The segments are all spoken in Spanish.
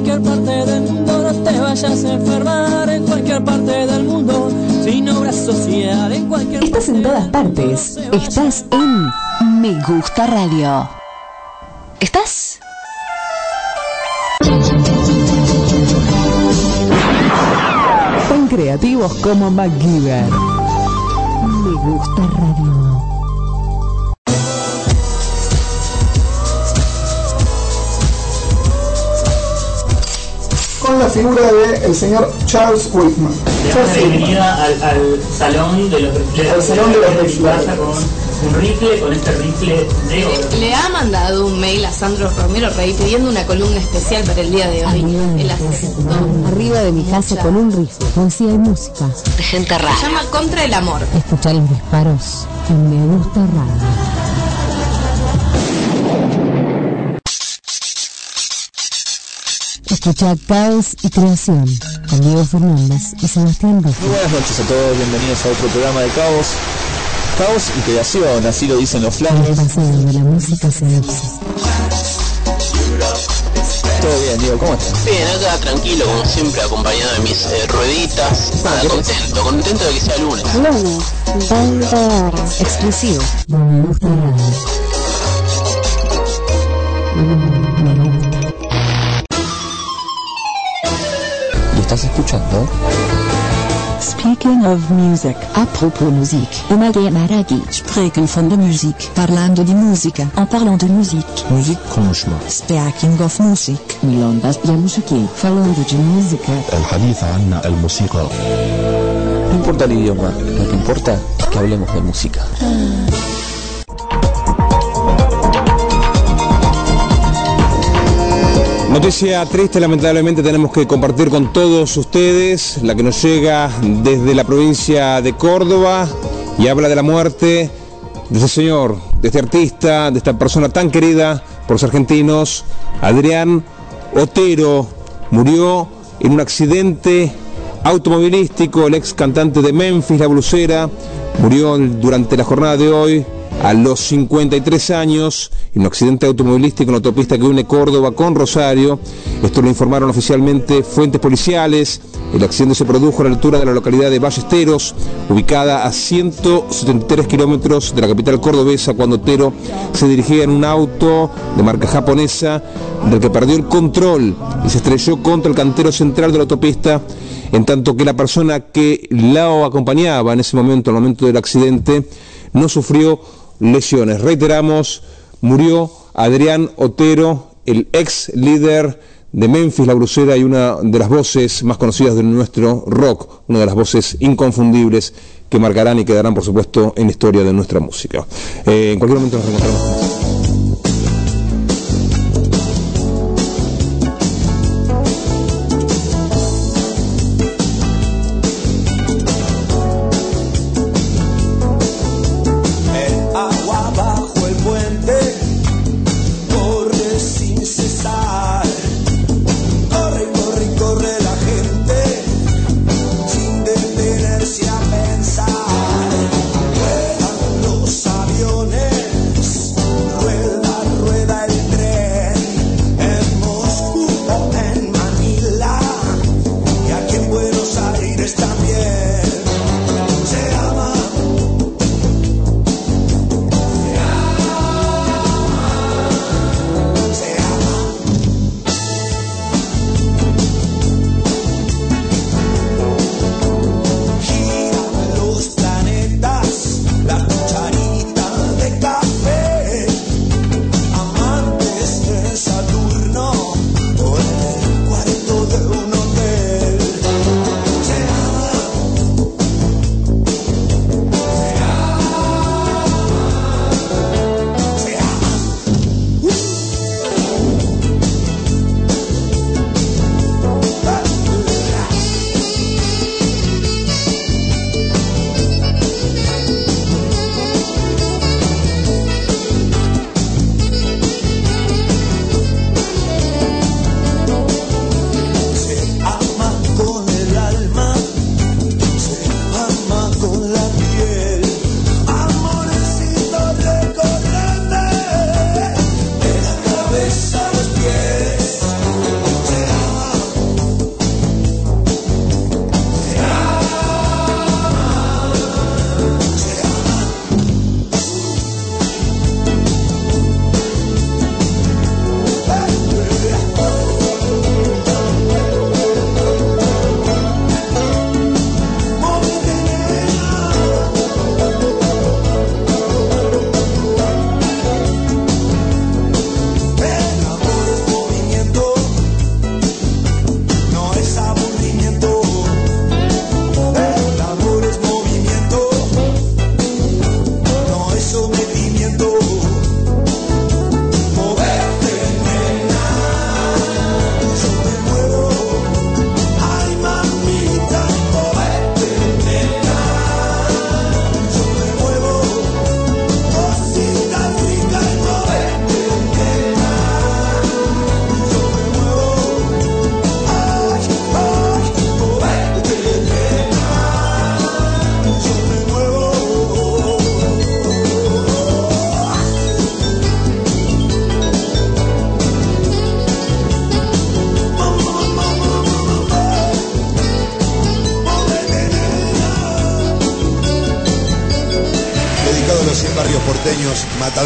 cualquier parte del mundo, no te vayas a enfermar en cualquier parte del mundo, sin obra social en cualquier Estás en todas partes. Estás en Me Gusta Radio. ¿Estás? Tan creativos como MacGyver. Me Gusta Radio. Con la figura del señor Charles Whitman. La bienvenida al, al salón de los rifles. Al salón de los un rifle, con este rifle de oro. Le ha mandado un mail a Sandro Romero Rey pidiendo una columna especial para el día de hoy. Arriba de mi casa con un rifle, poesía y música. De gente Se llama Contra el Amor. Escuchar los disparos en Me Gusta Radio. Escucha Caos y Creación con Diego Fernández y Sebastián Rojo. Muy buenas noches a todos, bienvenidos a otro programa de Caos. Caos y creación, así lo dicen los flancos. paseo de la música seduce. Todo bien, Diego, ¿cómo estás? Bien, acá tranquilo, como siempre, acompañado de mis eh, rueditas. Nada, contento, contento de que sea lunes. Lunes, 20 horas. Exclusivo. Gusta Radio. estás escuchando? Speaking of music. A propos musique. Umage Maragi. Spreken van de muziek. Parlando di musica. En parlant de musique. Müzik konuşma. Speaking of music. Milondas ya musiki. Falando de música. الحديث عن الموسيقى No importa el idioma, lo que importa es que hablemos de música. Noticia triste, lamentablemente tenemos que compartir con todos ustedes, la que nos llega desde la provincia de Córdoba y habla de la muerte de este señor, de este artista, de esta persona tan querida por los argentinos, Adrián Otero, murió en un accidente automovilístico, el ex cantante de Memphis, La Blusera, murió durante la jornada de hoy a los 53 años en un accidente automovilístico en la autopista que une Córdoba con Rosario. Esto lo informaron oficialmente fuentes policiales. El accidente se produjo a la altura de la localidad de Ballesteros, ubicada a 173 kilómetros de la capital cordobesa, cuando Otero se dirigía en un auto de marca japonesa del que perdió el control y se estrelló contra el cantero central de la autopista en tanto que la persona que la acompañaba en ese momento, en el momento del accidente, no sufrió lesiones. Reiteramos, murió Adrián Otero, el ex líder de Memphis, La Brusera, y una de las voces más conocidas de nuestro rock, una de las voces inconfundibles que marcarán y quedarán, por supuesto, en la historia de nuestra música. Eh, en cualquier momento nos reencontramos.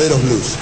Mataderos Blues.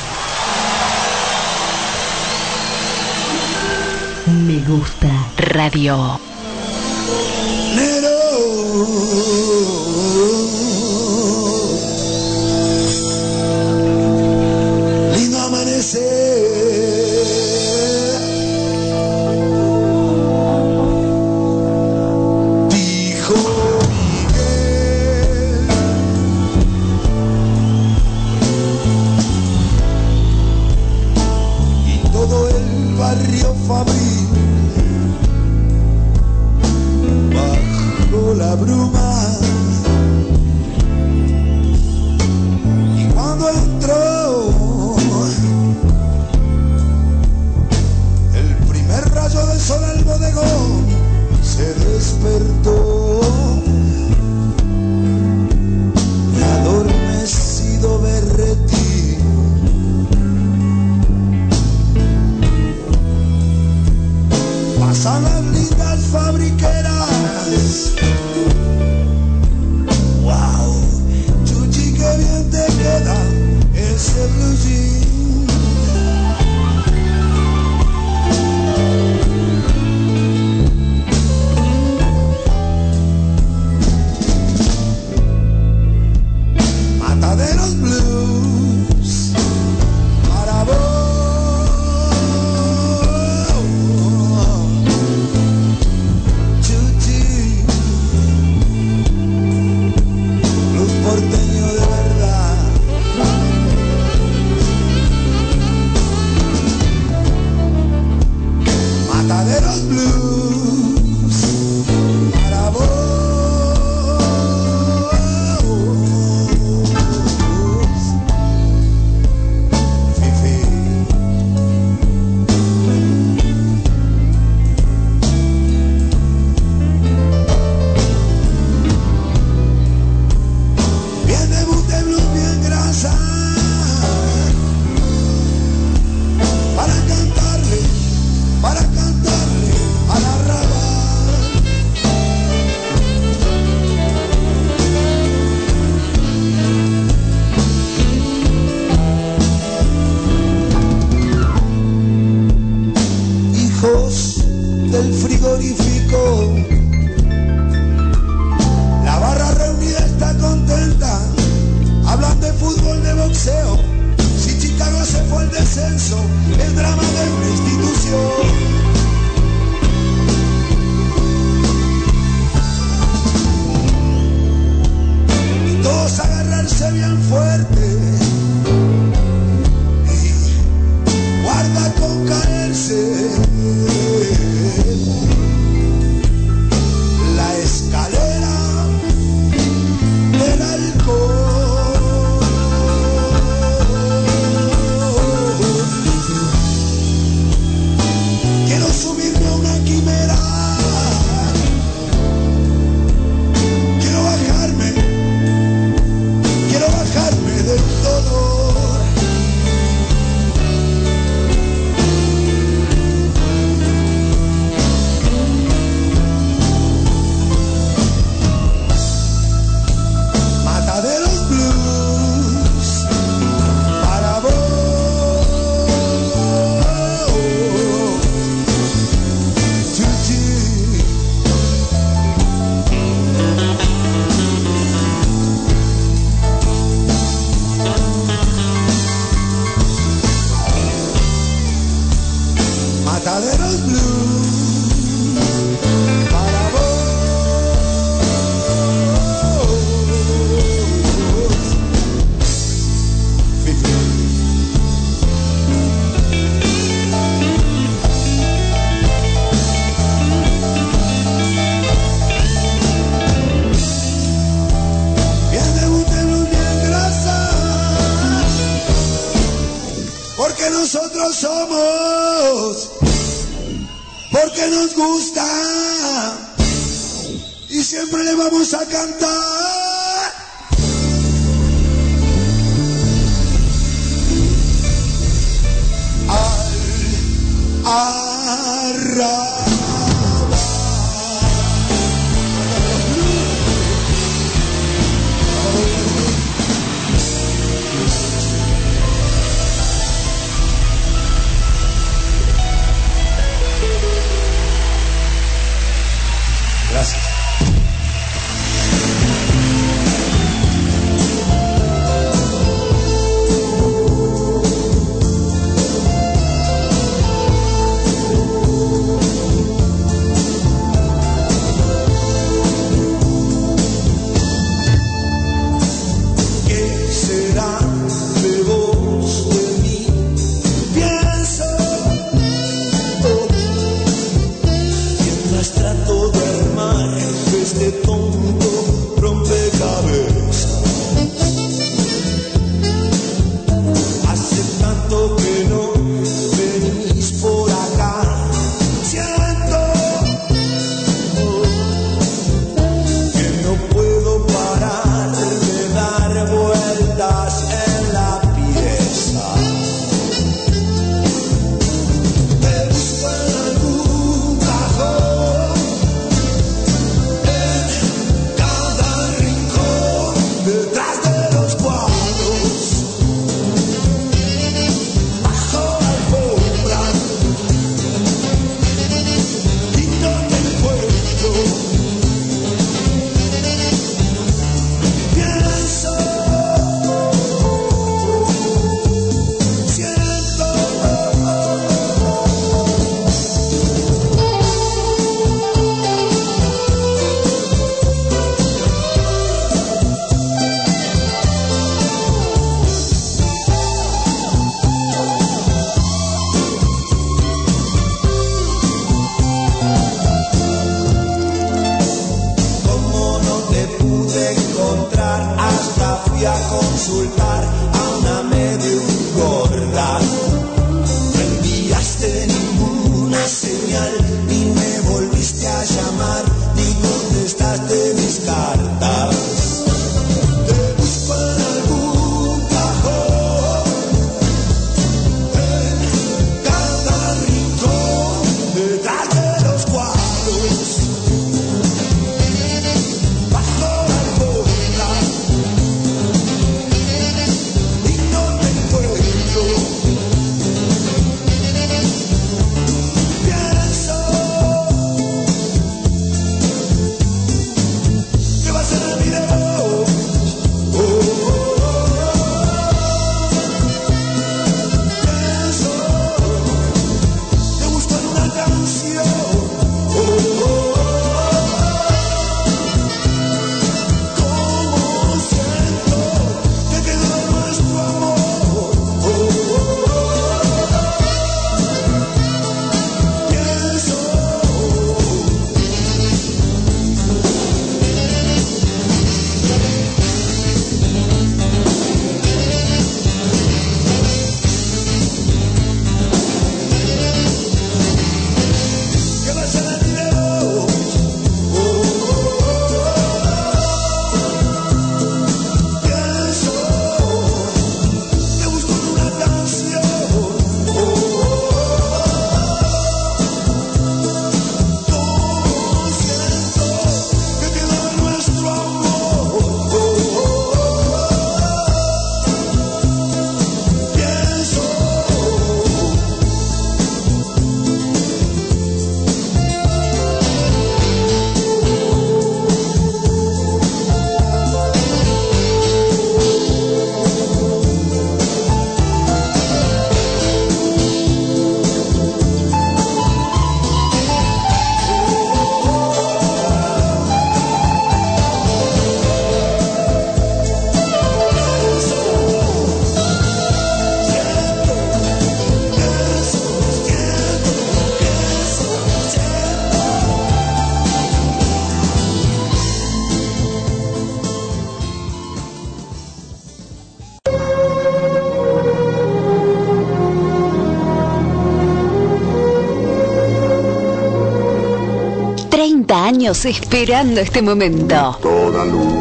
Años esperando este momento. Toda luz,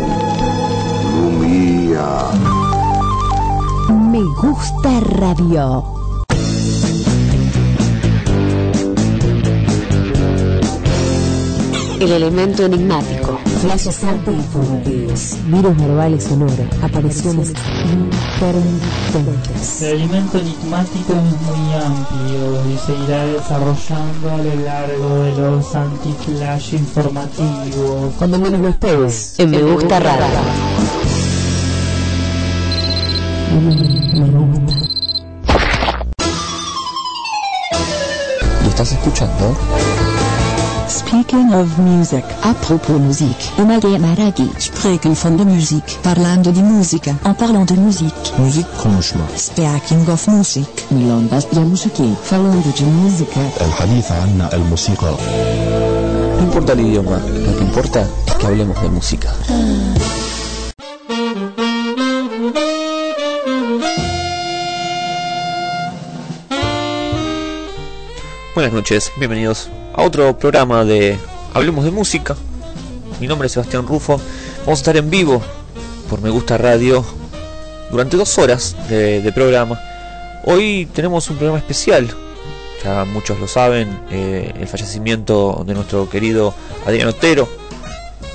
luz mía. Me gusta radio. El elemento enigmático. Flashes informativos, virus verbales sonoro, apariciones El elemento enigmático es muy amplio y se irá desarrollando a lo largo de los anti-flash informativos. Cuando menos lo esperes, En Me Gusta Radio. me gusta. ¿Lo estás escuchando? Speaking of music. A propos Musik. Image Maragi. Spreken van de muziek. Parlando di musica. En parlant de muziek. Müzik konuşma. Speaking of music. Milongas ya musiki. Falando de música. الحديث عن الموسيقى No importa el idioma, lo que importa es que hablemos de música. Buenas noches, bienvenidos a otro programa de Hablemos de Música. Mi nombre es Sebastián Rufo. Vamos a estar en vivo por Me Gusta Radio durante dos horas de, programa. Hoy tenemos un programa especial. Ya muchos lo saben, eh, el fallecimiento de nuestro querido Adrián Otero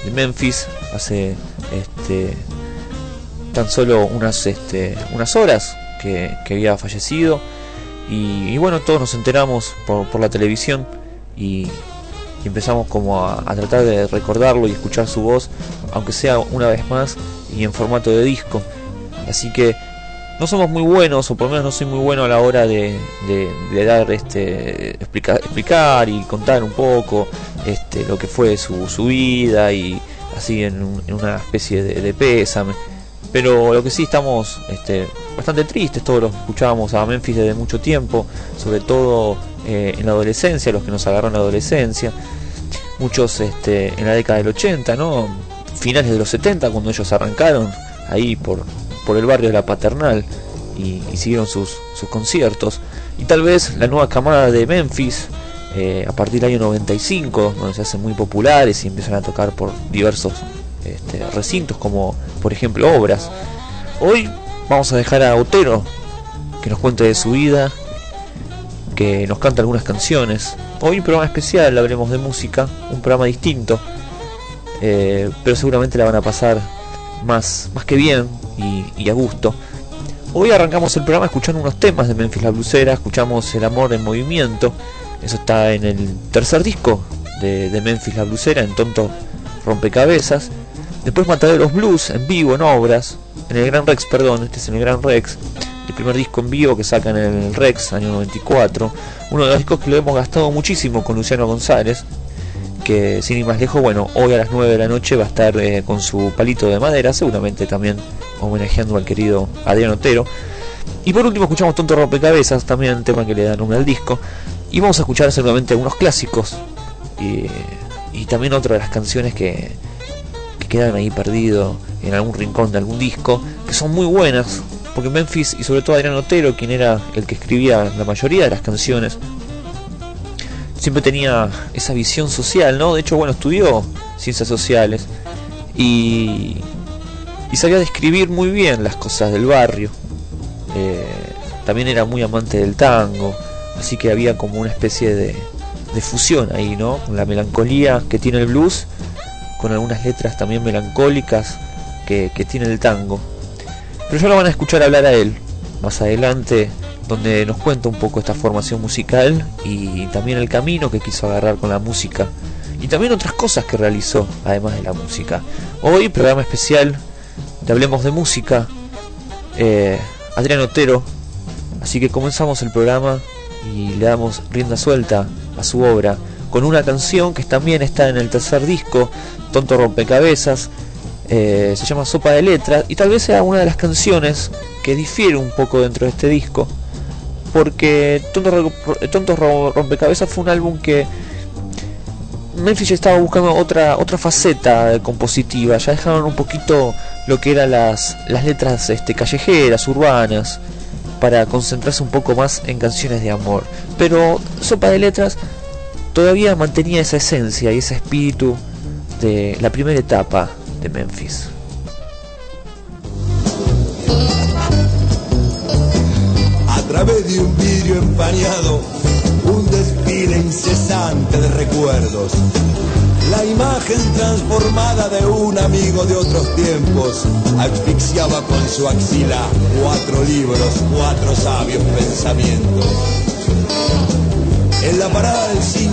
de Memphis hace este, tan solo unas, este, unas horas que, que había fallecido. Y, y, bueno, todos nos enteramos por, por la televisión y, empezamos como a, tratar de recordarlo y escuchar su voz, aunque sea una vez más y en formato de disco. Así que no somos muy buenos, o por lo menos no soy muy bueno a la hora de, de, dar este explicar, explicar y contar un poco este lo que fue su, vida y así en, un, en una especie de, de pésame pero lo que sí estamos este, bastante tristes, todos los escuchábamos a Memphis desde mucho tiempo, sobre todo eh, en la adolescencia, los que nos agarraron en la adolescencia, muchos este, en la década del 80, ¿no? finales de los 70 cuando ellos arrancaron ahí por, por el barrio de la Paternal y, y siguieron sus, sus, conciertos. Y tal vez la nueva camada de Memphis, eh, a partir del año 95, donde se hacen muy populares y empiezan a tocar por diversos este, recintos como por ejemplo obras. Hoy vamos a dejar a Otero que nos cuente de su vida, que nos cante algunas canciones. Hoy un programa especial, hablaremos de música, un programa distinto, eh, pero seguramente la van a pasar más, más que bien y, a gusto. Hoy arrancamos el programa escuchando unos temas de Memphis la Blusera, escuchamos El Amor en Movimiento, eso está en el tercer disco de, de Memphis la Blusera, en Tonto Rompecabezas. Después Mataderos Blues en vivo, en obras, en el Gran Rex, perdón, este es en el Gran Rex, el primer disco en vivo que sacan en el Rex, año 94, uno de los discos que lo hemos gastado muchísimo con Luciano González, que sin ir más lejos, bueno, hoy a las 9 de la noche va a estar eh, con su palito de madera, seguramente también homenajeando al querido Adrián Otero. Y por último escuchamos Tonto Rompecabezas, también tema que le da nombre al disco, y vamos a escuchar seguramente algunos clásicos, y, y también otra de las canciones que que quedan ahí perdidos en algún rincón de algún disco, que son muy buenas, porque Memphis y sobre todo Adrián Otero, quien era el que escribía la mayoría de las canciones, siempre tenía esa visión social, ¿no? De hecho, bueno, estudió ciencias sociales y, y sabía describir muy bien las cosas del barrio. Eh, también era muy amante del tango, así que había como una especie de, fusión ahí, ¿no? La melancolía que tiene el blues con algunas letras también melancólicas que, tiene el tango. Pero ya lo van a escuchar hablar a él más adelante, donde nos cuenta un poco esta formación musical y también el camino que quiso agarrar con la música y también otras cosas que realizó además de la música. Hoy programa especial de Hablemos de Música, eh, Adrián Otero, así que comenzamos el programa y le damos rienda suelta a su obra con una canción que también está en el tercer disco, Tonto Rompecabezas, eh, se llama Sopa de Letras, y tal vez sea una de las canciones que difiere un poco dentro de este disco, porque Tonto, Tonto Rompecabezas fue un álbum que Memphis estaba buscando otra otra faceta compositiva, ya dejaron un poquito lo que eran las, las letras este, callejeras, urbanas, para concentrarse un poco más en canciones de amor. Pero Sopa de Letras todavía mantenía esa esencia y ese espíritu de la primera etapa Memphis. A través de un vidrio empañado, un desfile incesante de recuerdos. La imagen transformada de un amigo de otros tiempos asfixiaba con su axila cuatro libros, cuatro sabios pensamientos. En la parada del 5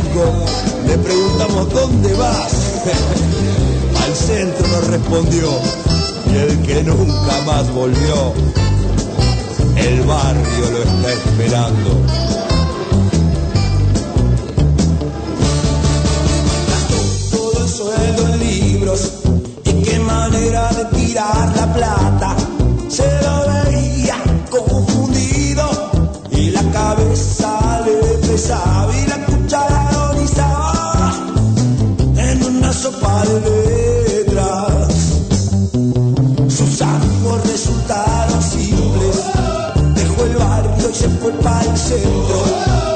le preguntamos ¿dónde vas? Centro nos respondió y el que nunca más volvió, el barrio lo está esperando. Todo sueldo en libros y qué manera de tirar la plata. Se lo veía confundido y la cabeza le pesaba y la cuchara agonizaba. nada para el centro.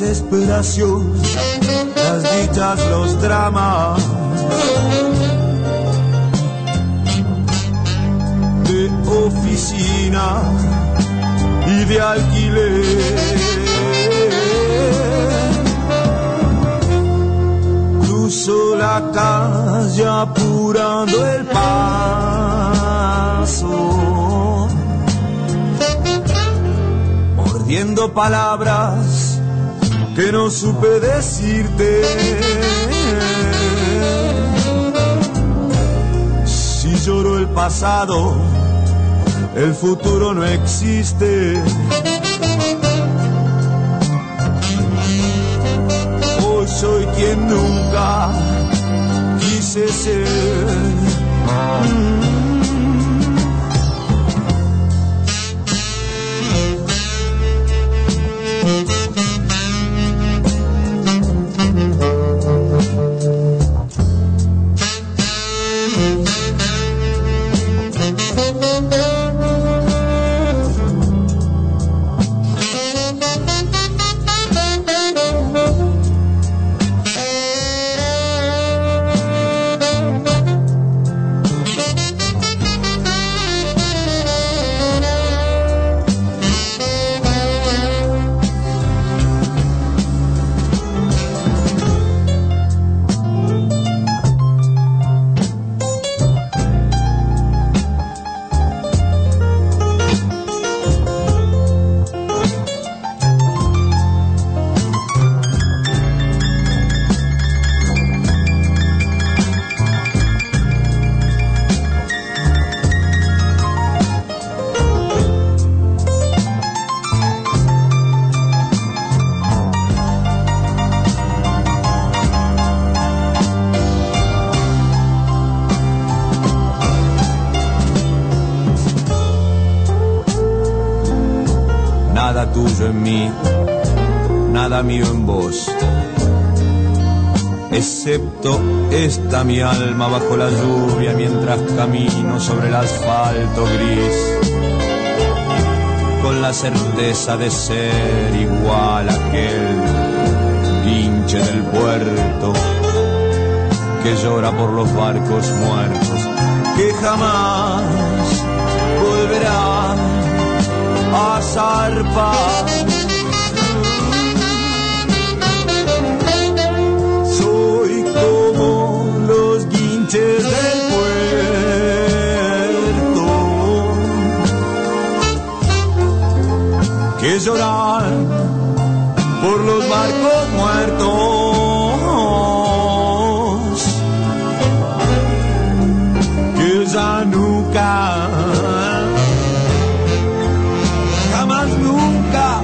desesperación, las dichas, los dramas. De oficina y de alquiler. Cruzo la calle apurando el paso. Mordiendo palabras que no supe decirte. Si lloro el pasado, el futuro no existe. Hoy soy quien nunca quise ser. Mi alma bajo la lluvia mientras camino sobre el asfalto gris. Con la certeza de ser igual a aquel hinche del puerto que llora por los barcos muertos que jamás volverá a zarpar. Que lloran por los barcos muertos. Que ya nunca, jamás nunca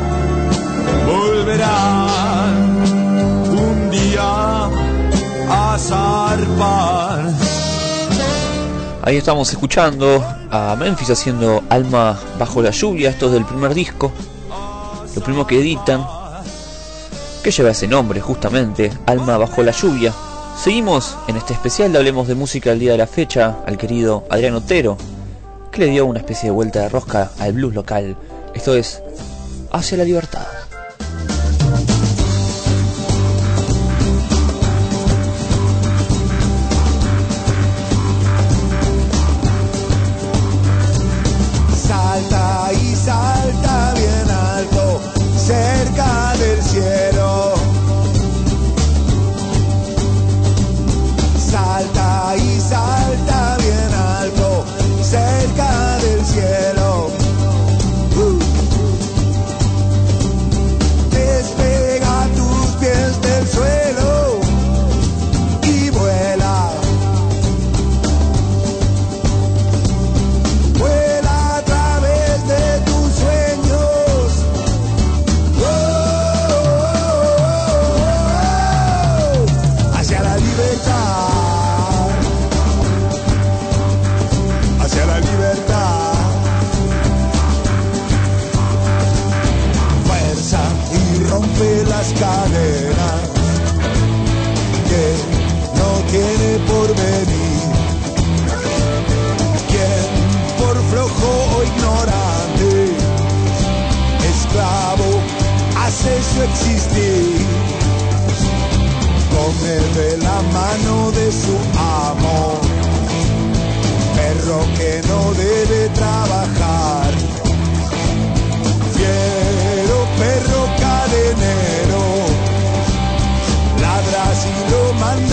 volverán un día a zarpar. Ahí estamos escuchando a Memphis haciendo Alma bajo la lluvia, esto es del primer disco, primero que editan, que lleva ese nombre justamente, Alma bajo la lluvia. Seguimos en este especial, le hablemos de música el día de la fecha al querido Adrián Otero, que le dio una especie de vuelta de rosca al blues local. Esto es Hacia la Libertad. Su existir. Come de la mano de su amo, perro que no debe trabajar. Fiero perro cadenero, ladra si lo mandan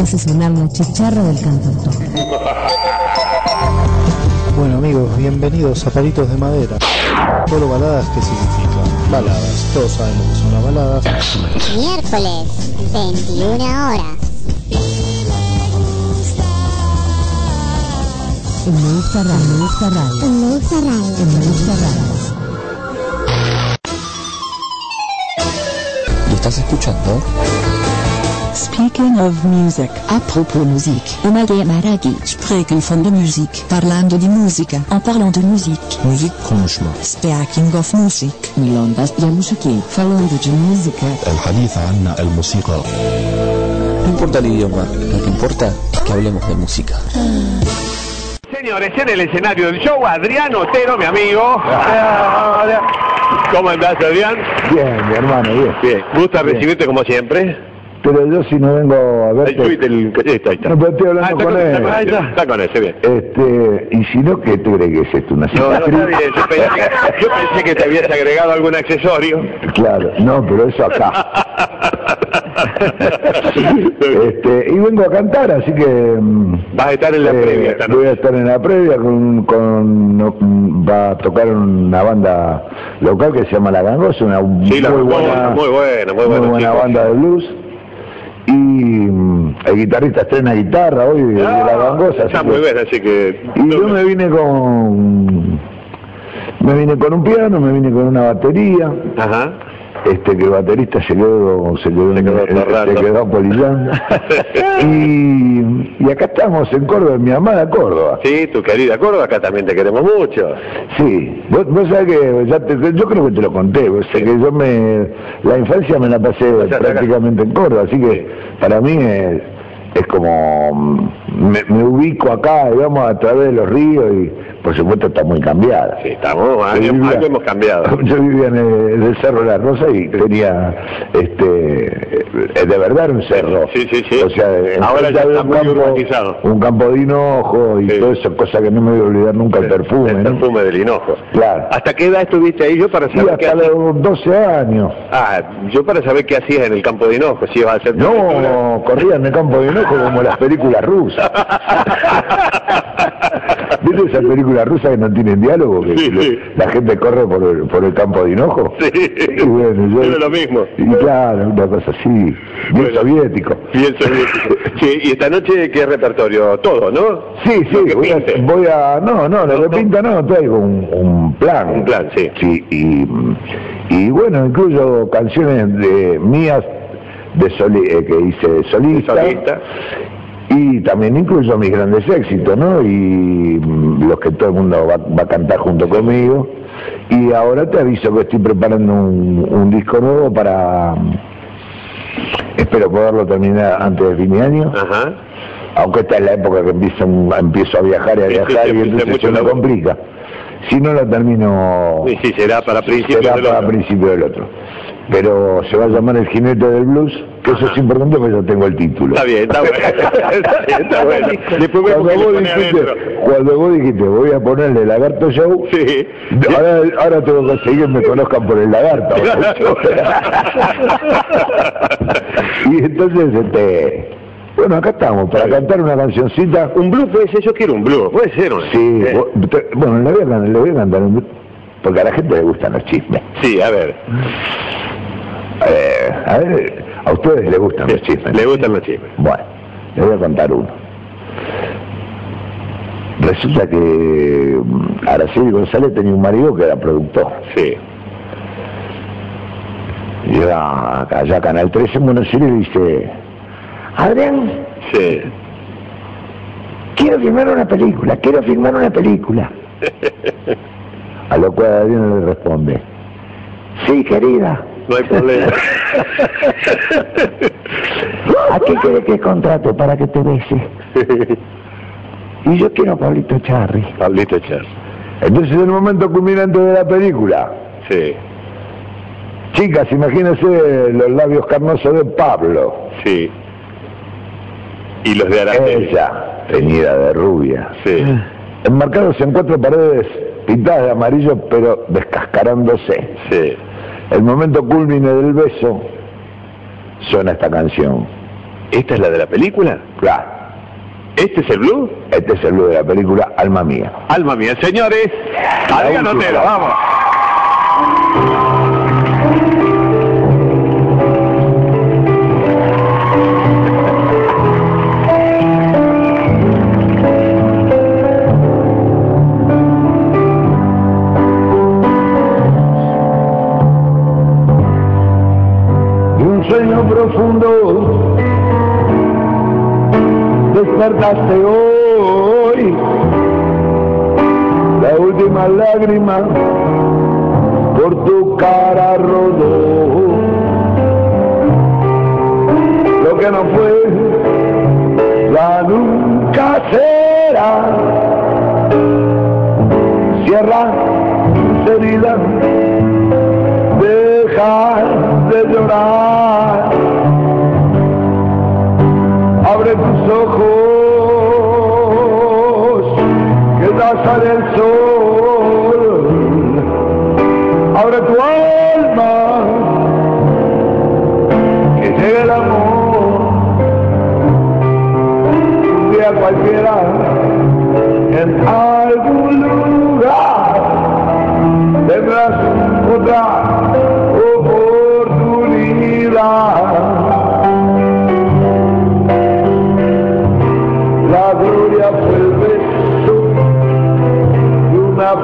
Hace sonar la chicharra del cantautor. Bueno amigos, bienvenidos a Palitos de Madera. Solo baladas, ¿qué significa? Baladas, todos sabemos que son las baladas. Miércoles, 21 horas. En Me Gusta Radio. En Me Gusta Radio. En Me Gusta Radio. En Me Gusta Radio. ¿Lo estás escuchando? Speaking of music. A propos muziek. Umage Maragi. Spreken van de muziek. Parlando di musica. En parlant de muziek. Müzik konuşma. Speaking of music. Milondas ya musiki. Falando de música. الحديث عن الموسيقى No importa el idioma, lo que importa es que hablemos de música. Señores, en el escenario del show, Adrián Otero, mi amigo. ¿Cómo andás, Adrián? Bien, mi hermano, bien. Bien. ¿Gusta Bien. recibirte como siempre? Pero yo si no vengo a El del... Ahí está, ahí está. No, pero estoy hablando Ah, está con con- él. está está. Está con ese, bien. Este, y si no, ¿qué tú crees que es esto? ¿Una No, no, está bien. Yo pensé, yo pensé que te habías agregado algún accesorio. Claro, no, pero eso acá. este, y vengo a cantar, así que... mm, Vas a estar en la eh, previa esta Voy a estar en la previa con, con no, va a tocar una banda local que se llama La Gangosa, una Sí, la muy muy buena, muy buena, muy muy buena. buena chicos. banda de blues. Y mm, el guitarrista estrena guitarra hoy de, de La Ah, Gangosa. Está así muy bien, así que... y yo me vine con me vine con un piano, me vine con una batería, Ajá. Este que el baterista se quedó se quedó, Se quedó se quedó y, y acá estamos en Córdoba, en mi amada Córdoba. Sí, tu querida Córdoba, acá también te queremos mucho. Sí, vos, vos sabés que ya te- yo creo que te lo conté, vos sabés que yo me la infancia me la pasé sea, acá- prácticamente en Córdoba, así que para mí es, es como mm, me, me ubico acá, digamos, a través de los ríos y por supuesto está muy cambiada. Sí, estamos, algo, vivía- hemos cambiado. Yo vivía en el, en el Cerro de la Rosa y tenía, este, eh, de verdad era un cerro. Sí, sí, sí. O sea, Ahora ya está un muy campo, urbanizado. un campo de hinojo y Sí. todo eso, cosa que no me voy a olvidar nunca, el perfume. El ¿no? perfume del hinojo. Claro. ¿Hasta qué edad estuviste ahí? Yo para saber qué hasta los 12 años. Ah, yo para saber qué hacías en el campo de hinojo, si ibas a hacer No, corría en el campo de hinojo como las películas rusas. ¿Viste esas películas rusas que no tienen diálogo? Que Sí, le- sí. la gente corre por el, por el campo de hinojo. Sí. Y bueno, yo- Era lo mismo. Y claro, una cosa así, bien Bueno. soviético. Bien soviético. Sí, y esta noche, ¿qué repertorio? Todo, ¿no? Sí, sí, voy a, voy a- No, no, lo que pinta no, traigo un, un plan. Un plan, sí. Sí, y, y bueno, incluyo canciones de mías de soli- eh, que hice solista. Solista. Y también incluyo mis grandes éxitos, ¿no? Y mm, los que todo el mundo va, va a cantar junto conmigo. Y ahora te aviso que estoy preparando un, un disco nuevo para... Espero poderlo terminar antes de fin de año. Ajá. Aunque esta es la época que empiezo, empiezo a viajar y a sí, viajar sí, y entonces mucho se me complica. Si no lo termino, Sí, sí, será para principios será del para otro. principio del otro. Pero se va a llamar El Jinete del Blues, que eso es importante porque yo tengo el título. Está bien, está bueno. está bien, está bueno. Después vemos Cuando vos, dijiste, adentro. cuando vos dijiste, voy a ponerle Lagarto Show, Sí. ahora, ahora tengo que conseguir me conozcan por el Lagarto. y entonces, este, bueno, acá estamos, para cantar una cancioncita. Un blues puede ser, yo quiero un blues, puede ser un Sí, Eh, te- bueno, le voy, a, le voy a cantar un porque a la gente le gustan los chismes. Sí, a ver. Eh, a ver, a ustedes les gustan los chismes. Le gustan los chismes. Bueno, les voy a contar uno. Resulta que mm, Araceli González tenía un marido que era productor. Sí. Llega allá a Canal 13 en Buenos Aires y dice, Adrián, Sí. quiero filmar una película, quiero filmar una película. A lo cual Adrián le responde, sí, querida. No hay problema. ¿A qué quiere que contrate para que te bese? Y yo quiero a Pablito Charri. Pablito Char. Entonces en el momento culminante de la película, Sí. chicas, imagínense los labios carnosos de Pablo. Sí. Y los de Araceli. Ella, teñida de rubia. Sí. Enmarcados en cuatro paredes pintadas de amarillo, pero descascarándose. Sí. El momento culmine del beso suena esta canción. ¿Esta es la de la película? Claro. ¿Este es el blue? Este es el blue de la película Alma Mía. Alma mía, señores. Adrián. Otero, vamos. Sueño profundo. Despertaste hoy la última lágrima por tu cara rodó. Lo que no fue la nunca será. Cierra tus heridas deja de llorar. Abre tus ojos, que da sale el sol. Abre tu alma, que llegue el amor. Un día cualquiera, en algún lugar, tendrás otra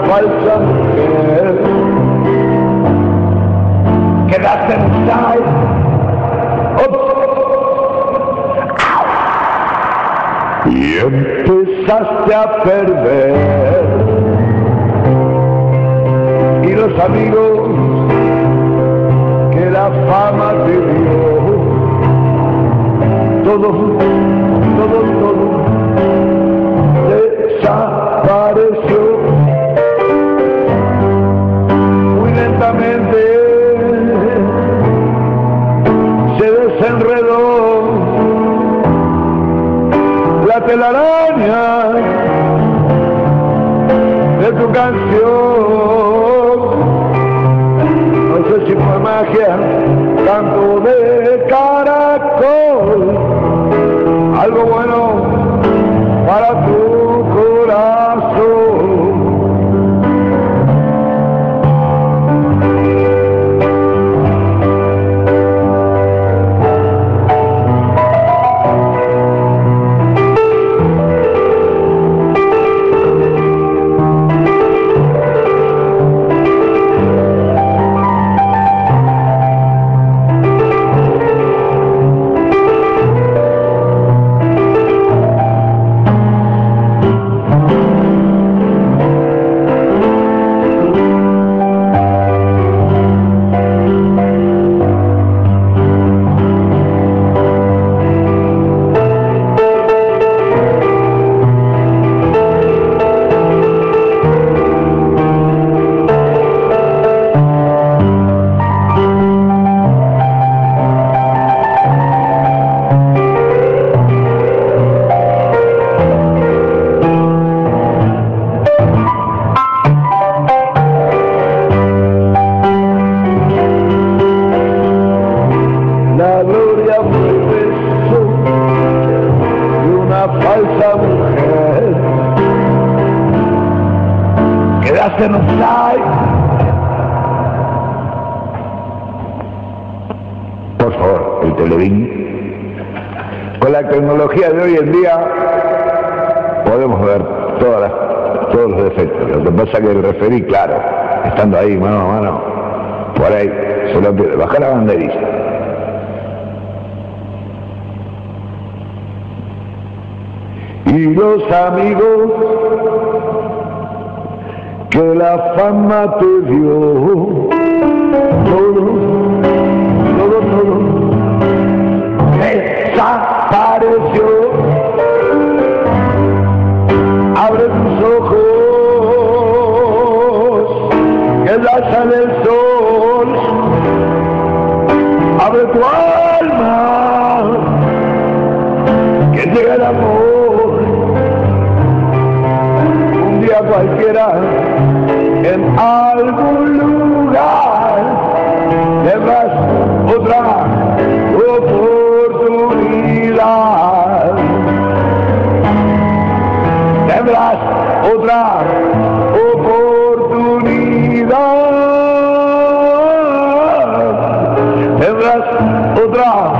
falsa mujer. Quedaste en side. Y empezaste a perder. Y los amigos que la fama te dio. Todo, todo, todo desapareció. Se desenredó la telaraña de tu canción. No sé si fue magia, canto de caracol, algo bueno hoy en día podemos ver todas las- todos los defectos. Lo que pasa es que el referí, claro, estando ahí mano a mano, por ahí se lo pierde. Bajar la banderilla. y los amigos que la fama te dio. Todo, todo, todo desapareció. Sale el sol. Abre tu alma, que llega el amor un día cualquiera en algún lugar tendrás otra oportunidad. Tendrás otra otra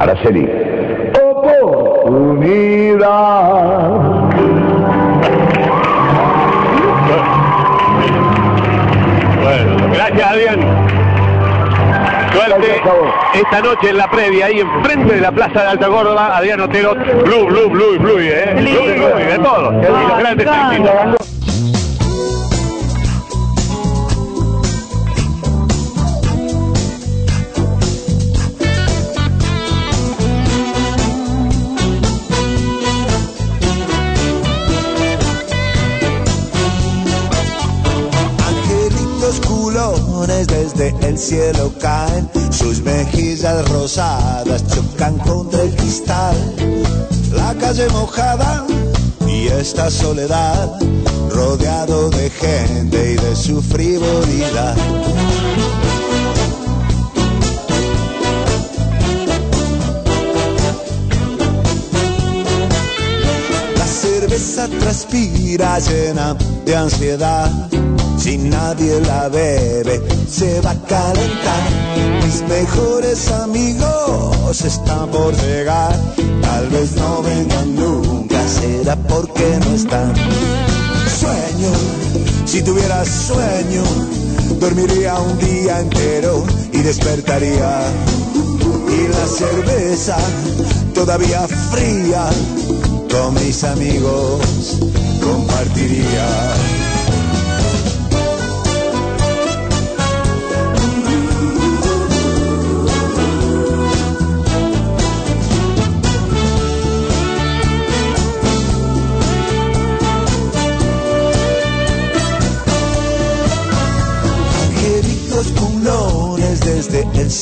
Araceli. Oportunidad. Bueno, gracias Adrián. Suerte esta noche en la previa, ahí enfrente de la Plaza de Alta Córdoba, Adrián Otero, Blue, Blue, Blue, Blue, eh. Blue, Blue, de todo. Y los grandes cielo caen, sus mejillas rosadas chocan contra el cristal. La calle mojada y esta soledad, rodeado de gente y de su frivolidad. La cerveza transpira llena de ansiedad. Si nadie la bebe, se va a calentar. Mis mejores amigos están por llegar. Tal vez no vengan nunca, será porque no están. Sueño, si tuviera sueño, dormiría un día entero y despertaría. Y la cerveza todavía fría con mis amigos compartiría.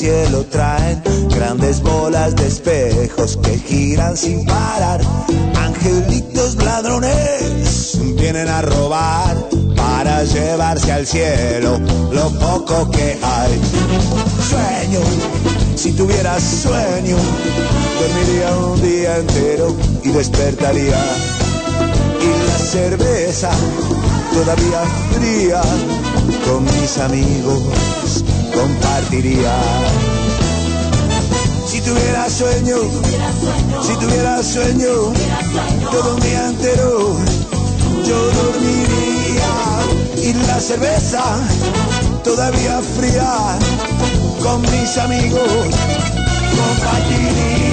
Cielo traen grandes bolas de espejos que giran sin parar. Angelitos ladrones vienen a robar para llevarse al cielo lo poco que hay. Sueño, si tuviera sueño, dormiría un día entero y despertaría. Y la cerveza todavía fría con mis amigos compartiría. Si tuviera sueño, si tuviera sueño, todo un día entero yo dormiría. Y la cerveza todavía fría con mis amigos compartiría.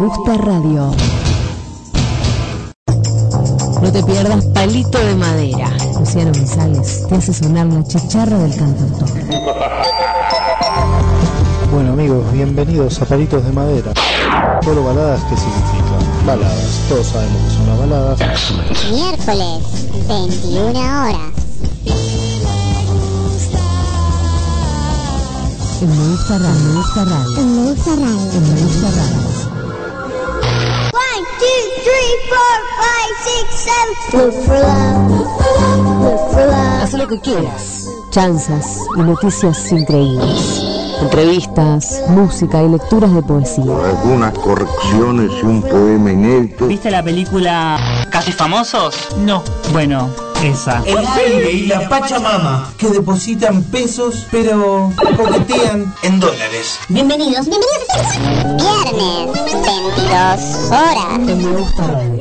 Gusta radio. No te pierdas Palito de Madera. Luciano González te hace sonar la chicharra del cantautor. Bueno amigos, bienvenidos a Palitos de Madera. Solo baladas, ¿qué significa? Baladas, todos sabemos que son las baladas. Miércoles, 21 horas. En Me gusta radio. Me gusta radio. En Me gusta radio. En Me gusta radio. Haz lo que quieras. Chanzas y noticias increíbles. Entrevistas, música y lecturas de poesía. Algunas correcciones y un poema inédito. ¿Viste la película Casi Famosos? No. Bueno, esa. El aire y la Pachamama, que depositan pesos, pero coquetean en dólares. Bienvenidos, bienvenidos a Viernes, 22 horas. En Me gusta radio.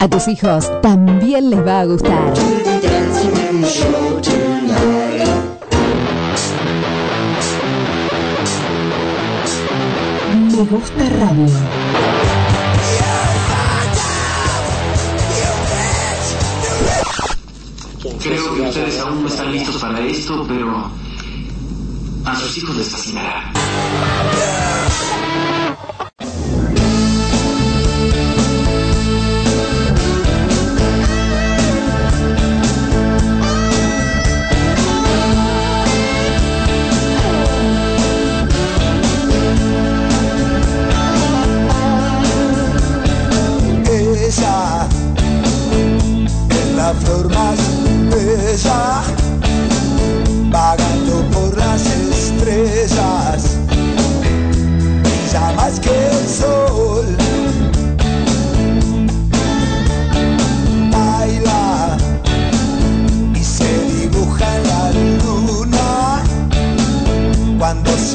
A tus hijos también les va a gustar. Me gusta radio. Creo que ustedes aún no están listos para esto, pero a sus hijos les fascinará. Ella es la flor más bella,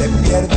se pierde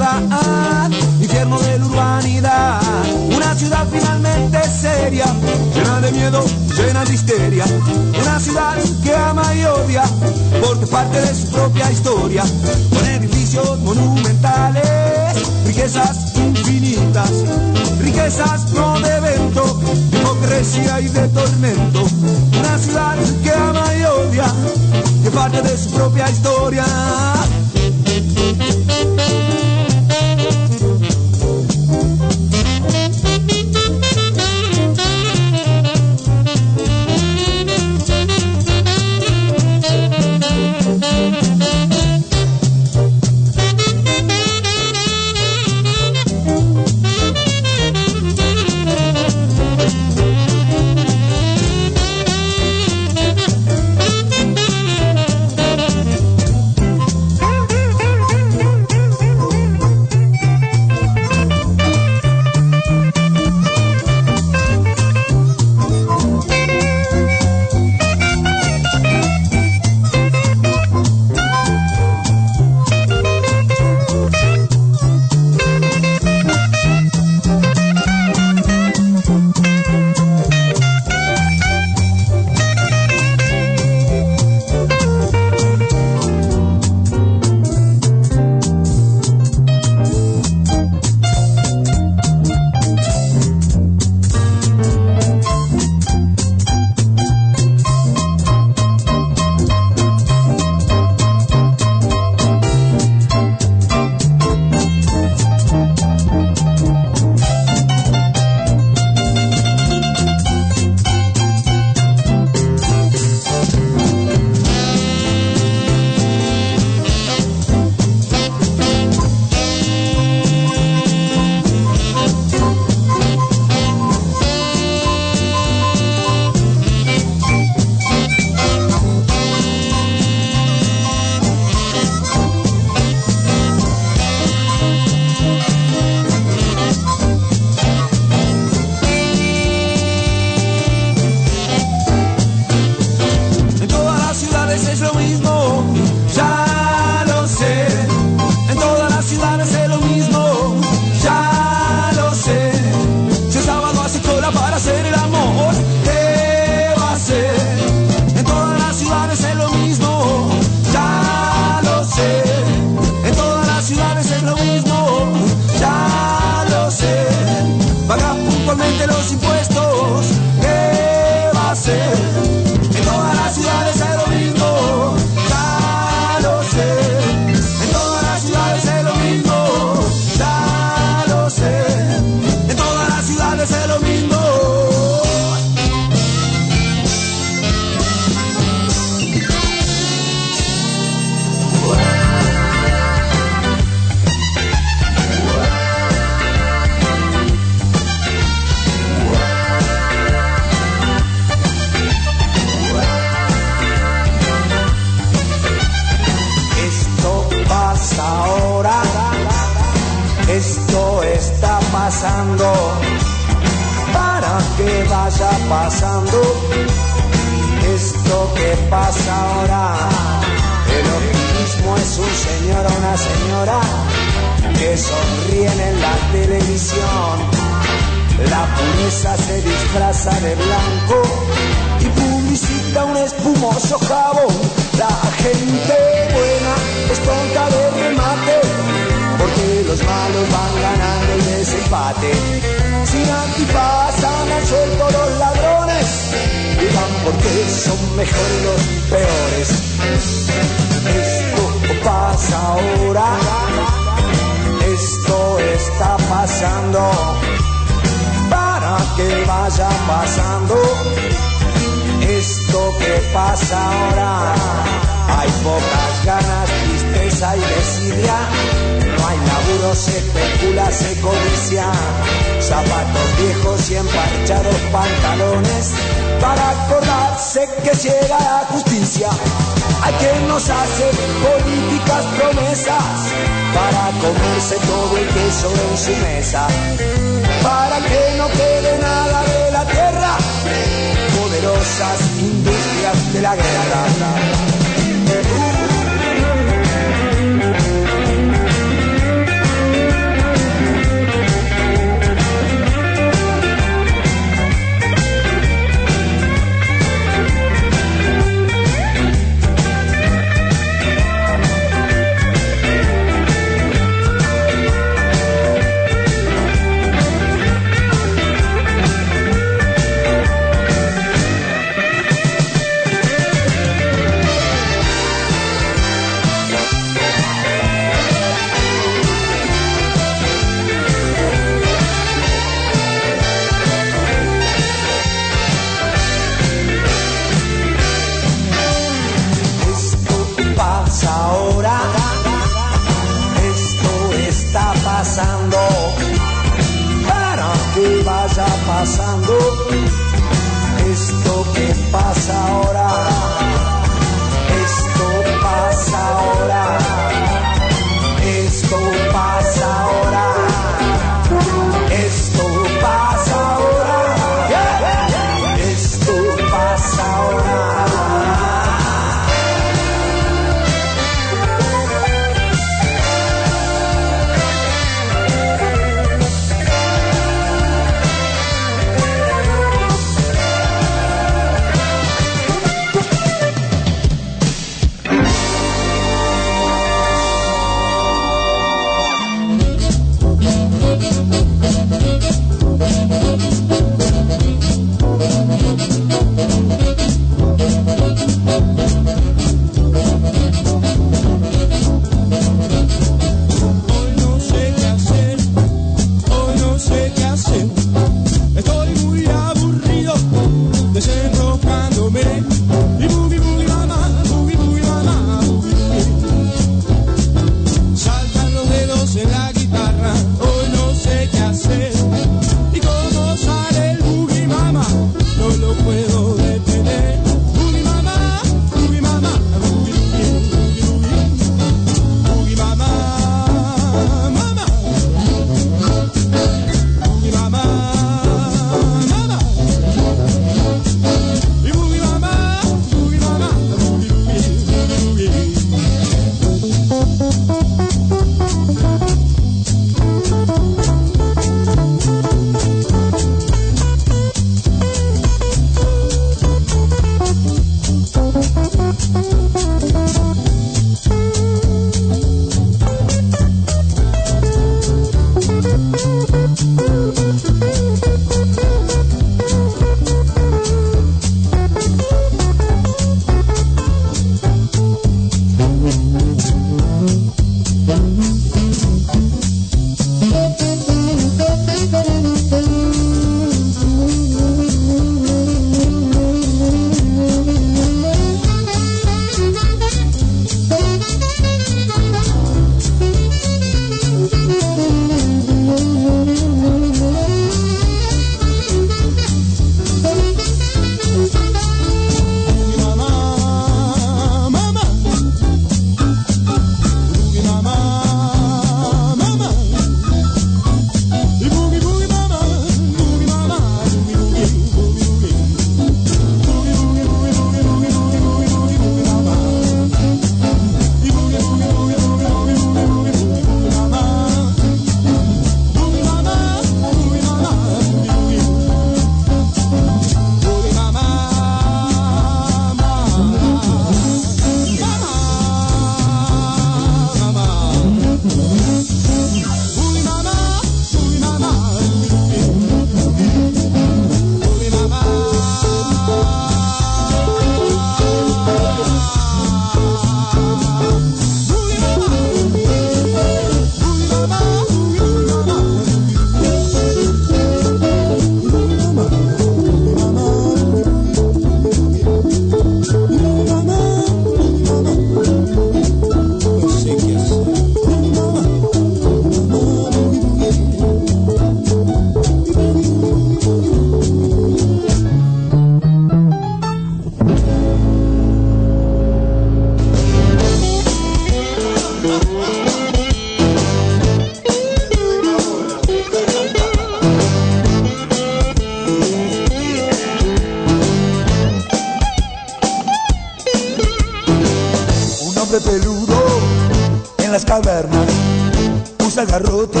Garrote,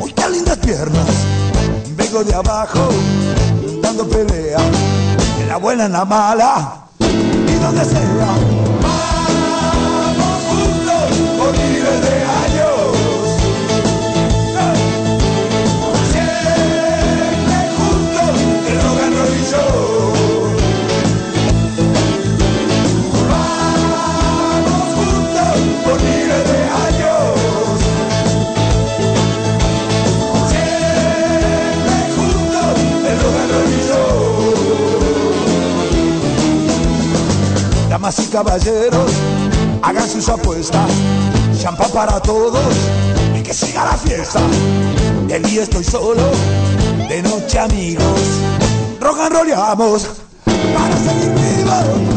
uy, qué lindas piernas. Vengo de abajo, dando pelea, en la buena, en la mala, y donde sea. Damas y caballeros, hagan sus apuestas. Champán para todos y que siga la fiesta. De día estoy solo, de noche amigos. Rock and rollamos para seguir vivos.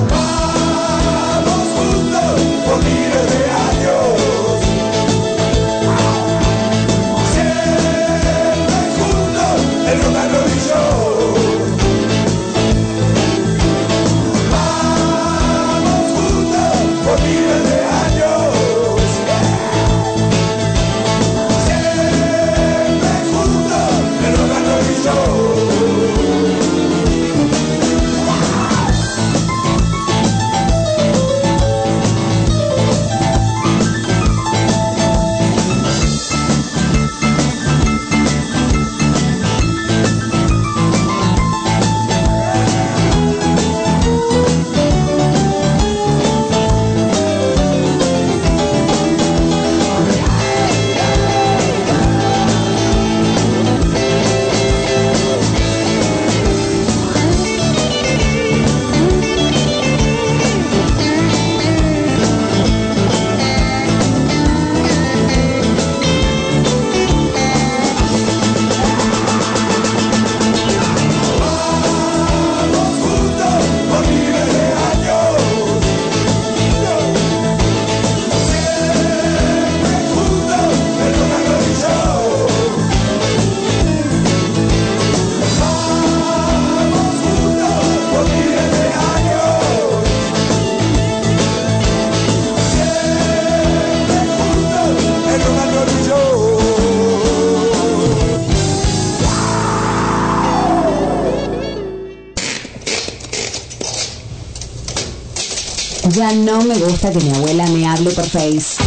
No me gusta que mi abuela me hable por Face.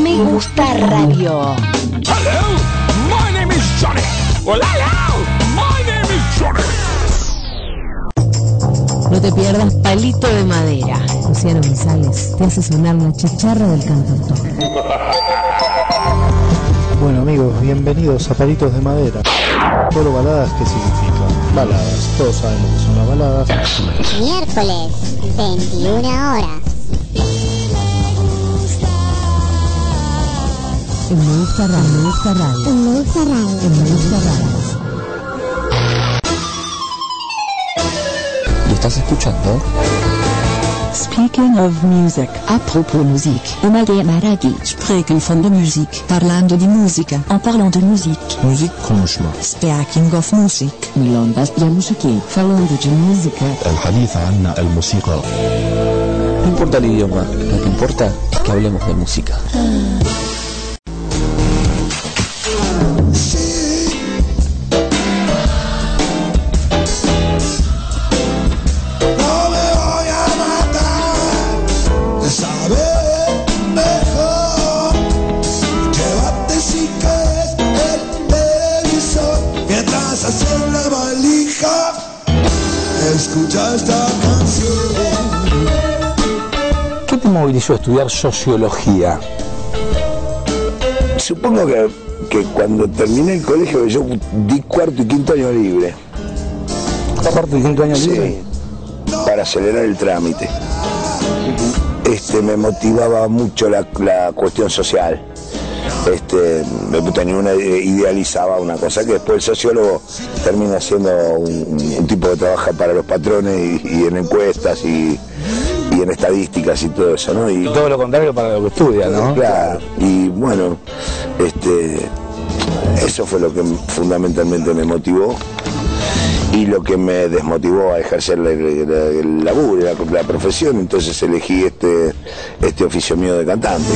Me gusta radio. Hello, my name is Johnny. Well, hello, my name is Johnny. No te pierdas Palito de Madera. Luciano González te hace sonar la chicharra del cantautor. Bueno amigos, bienvenidos a Palitos de Madera. Solo baladas, ¿qué significa? Baladas, todos sabemos que son las baladas. Miércoles, 21 horas. En Me Gusta Radio. Me Gusta Radio. En Me Gusta Radio. En Me Gusta Radio. ¿Lo estás escuchando? Speaking of music. A propos Musik. Umage Maragi. Spreken van de muziek. Parlando di musica. En parlant de muziek. Müzik konuşma. Speaking of music. Milongas ya musiki. Falando de música. El hadith anna el música. No importa el idioma, lo que importa es que hablemos de música. ¿Qué te movilizó a estudiar sociología? Supongo que, que cuando terminé el colegio yo di cuarto y quinto año libre. ¿Cuarto y quinto año Sí, libre? para acelerar el trámite. Este, me motivaba mucho la, la cuestión social. Este, una, idealizaba una cosa que después el sociólogo termina siendo un, un tipo que trabaja para los patrones y, y en encuestas y, y en estadísticas y todo eso, ¿no? Y, Todo lo contrario para lo que estudia, ¿no? Claro, y bueno, este, eso fue lo que fundamentalmente me motivó. y lo que me desmotivó a ejercer la- la- el laburo, la, la profesión, entonces elegí este, este oficio mío de cantante.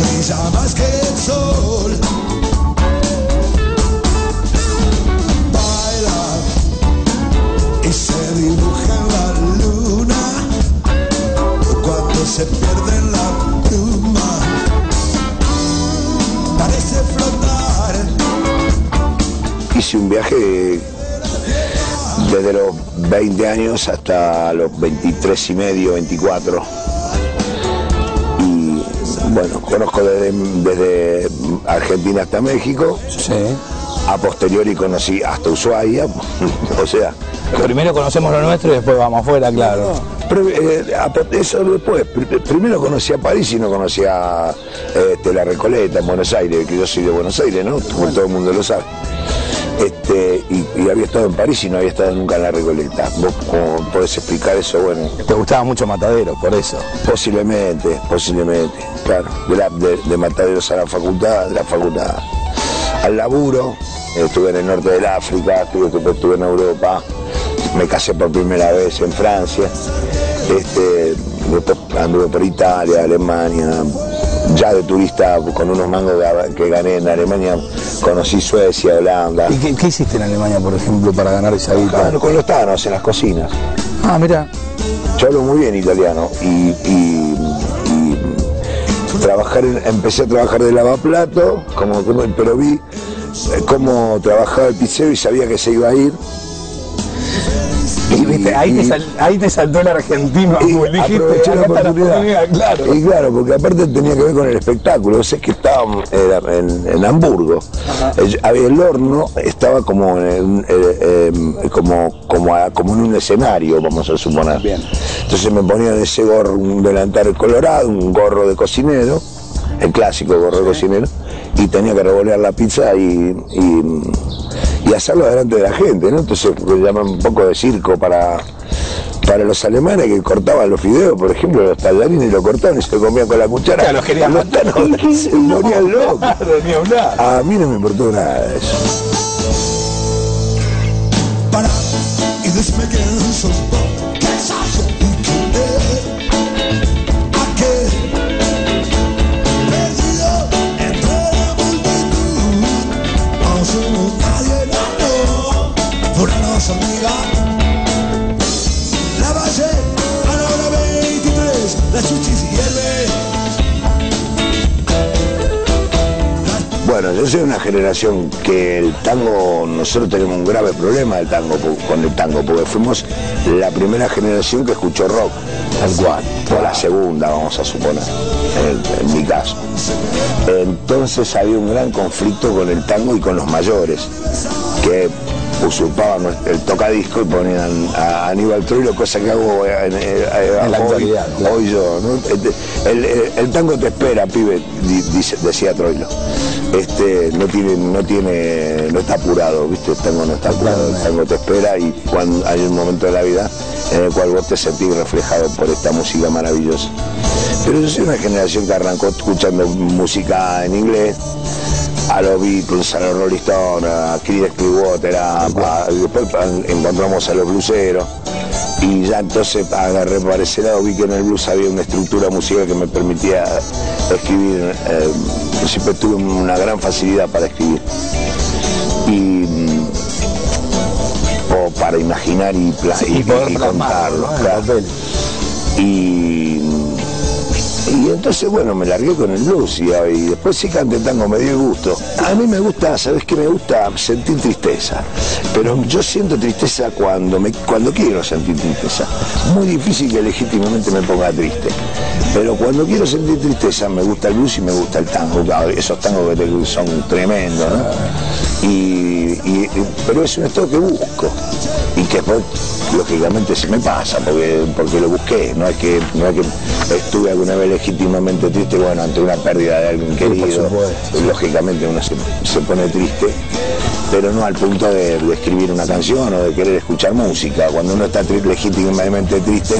Brilla más que el sol. Baila y se dibuja en la luna cuando se pierde en la pluma. Parece flotar. Hice un viaje desde los 20 años hasta los 23 y medio, 24. Bueno, conozco desde, desde Argentina hasta México. A posteriori conocí hasta Ushuaia. o sea. Primero conocemos lo nuestro y después vamos afuera, claro. Pero, eh, eso después. Pr- Primero conocí a París y no conocía este, la Recoleta en Buenos Aires, que yo soy de Buenos Aires, ¿no? Como todo el mundo lo sabe. Este, y, y había estado en París y no había estado nunca en la Recoleta. ¿Vos cómo podés explicar eso? Bueno. Te gustaba mucho Matadero, por eso. Posiblemente, posiblemente, claro. De, la- de- de Mataderos a la facultad, de la facultad al laburo. Estuve en el norte del África, estuve, estuve- en Europa, me casé por primera vez en Francia. Este, después anduve por Italia, Alemania, ya de turista con unos mangos que gané en Alemania, conocí Suecia, Holanda. ¿Y qué, qué hiciste en Alemania, por ejemplo, para ganar esa guita? Trabajando con los tanos en las cocinas. Ah, mira. Yo hablo muy bien italiano y, y- y trabajar en- empecé a trabajar de lavaplato, como, como- pero vi eh, cómo trabajaba el pizzero y sabía que se iba a ir. Y, viste, ahí, te sal- ahí te saltó el argentino, Abul, dijiste, aproveché la oportunidad. oportunidad, claro. Y claro, porque aparte tenía que ver con el espectáculo. Vos sabés que estaba era en, en Hamburgo. Había- el horno estaba como en, un- eh, eh, como, como, a- como en un escenario, vamos a suponer. Entonces me ponían ese gorro, un delantal colorado, un gorro de cocinero, el clásico gorro de cocinero, y tenía que revolear la pizza y, y, y hacerlo delante de la gente, ¿no? Entonces lo llaman un poco de circo para, para los alemanes que cortaban los fideos, por ejemplo, los tallarines lo cortaban y se lo comían con la cuchara. Claro, querían los tanos se morían locos. Claro, ni hablar. A mí no me importó nada de eso. para soy una generación que el tango, nosotros tenemos un grave problema del tango, con el tango, porque fuimos la primera generación que escuchó rock, tal cual, o la segunda, vamos a suponer, en, en mi caso. Entonces había un gran conflicto con el tango y con los mayores, que usurpaban el tocadisco y ponían a Aníbal Troilo, cosa que hago eh, en, eh, En la hoy, actualidad, claro. hoy yo. ¿no? El, tango te espera, pibe, di- dice- decía Troilo. Este, no tiene, no tiene, no está apurado, ¿viste? El tango no está apurado, el tango te espera y cuando hay un momento de la vida en el cual vos te sentís reflejado por esta música maravillosa. Pero yo soy una generación que arrancó escuchando música en inglés, a los Beatles, a los Rolling Stones, a Creedence Clearwater, después encontramos a los bluseros y ya entonces agarré para ese lado, vi que en el blues había una estructura musical que me permitía escribir, eh, siempre tuve una gran facilidad para escribir. Y mm, o para imaginar y, pla- y- Y contarlo. Y, y entonces, bueno, me largué con el blues y, después sí canté tango, me dio gusto. A mí me gusta, ¿sabes qué? Me gusta sentir tristeza. Pero yo siento tristeza cuando, me, cuando quiero sentir tristeza. Muy difícil que legítimamente me ponga triste. Pero cuando quiero sentir tristeza me gusta el blues y me gusta el tango. Esos tangos que son tremendos, ¿no? Y, pero es un estado que busco y que después lógicamente se me pasa porque porque lo busqué no es que no es que estuve alguna vez legítimamente triste bueno ante una pérdida de alguien querido lógicamente uno se, se pone triste pero no al punto de, de escribir una canción o de querer escuchar música. Cuando uno está tri- legítimamente triste,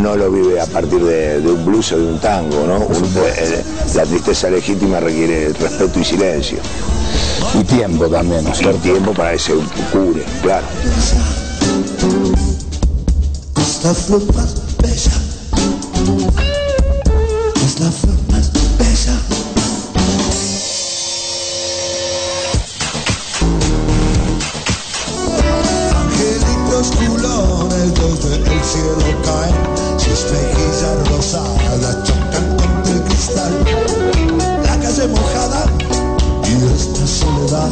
no lo vive a partir de, de un blues o de un tango, ¿no? Un- eh, la tristeza legítima requiere respeto y silencio. Y tiempo también, ¿no es Y tiempo para que se cure, claro. Es la flor más bella. Es la flor más bella. Angelitos culones desde el cielo caen, sus mejillas rosadas chocan contra el cristal. La calle mojada y esta soledad,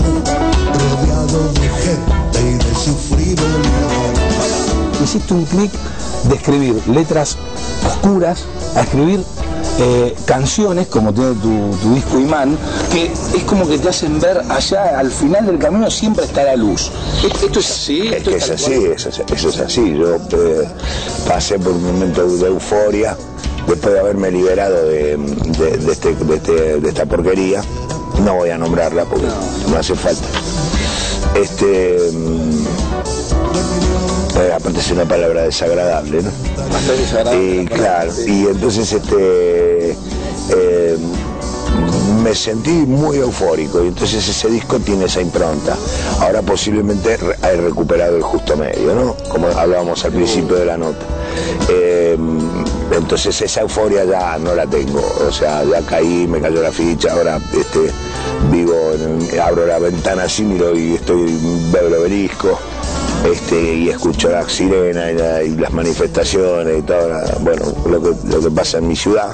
rodeado de gente y de sufrido olor. Hiciste un clic de escribir letras oscuras a escribir eh, canciones, como tiene tu, tu disco Imán, que es como que te hacen ver allá, al final del camino siempre está la luz. ¿Esto es así? Es ¿Esto que es así, eso es, eso es así. Yo eh, pasé por un momento de euforia después de haberme liberado de, de- de este- de este- de esta porquería. No voy a nombrarla porque no, hace falta. Este. mm, eh, aparte es una palabra desagradable, ¿no? Bastante desagradable. Y claro, y entonces este eh, me sentí muy eufórico y entonces ese disco tiene esa impronta. Ahora posiblemente he recuperado el justo medio, ¿no? Como hablábamos al principio de la nota. Eh, entonces esa euforia ya no la tengo, o sea, ya caí, me cayó la ficha, ahora este vivo, en- abro la ventana así, miro y estoy veo el obelisco este, y escucho la sirena y, y las manifestaciones y todo, bueno, lo que, lo que pasa en mi ciudad.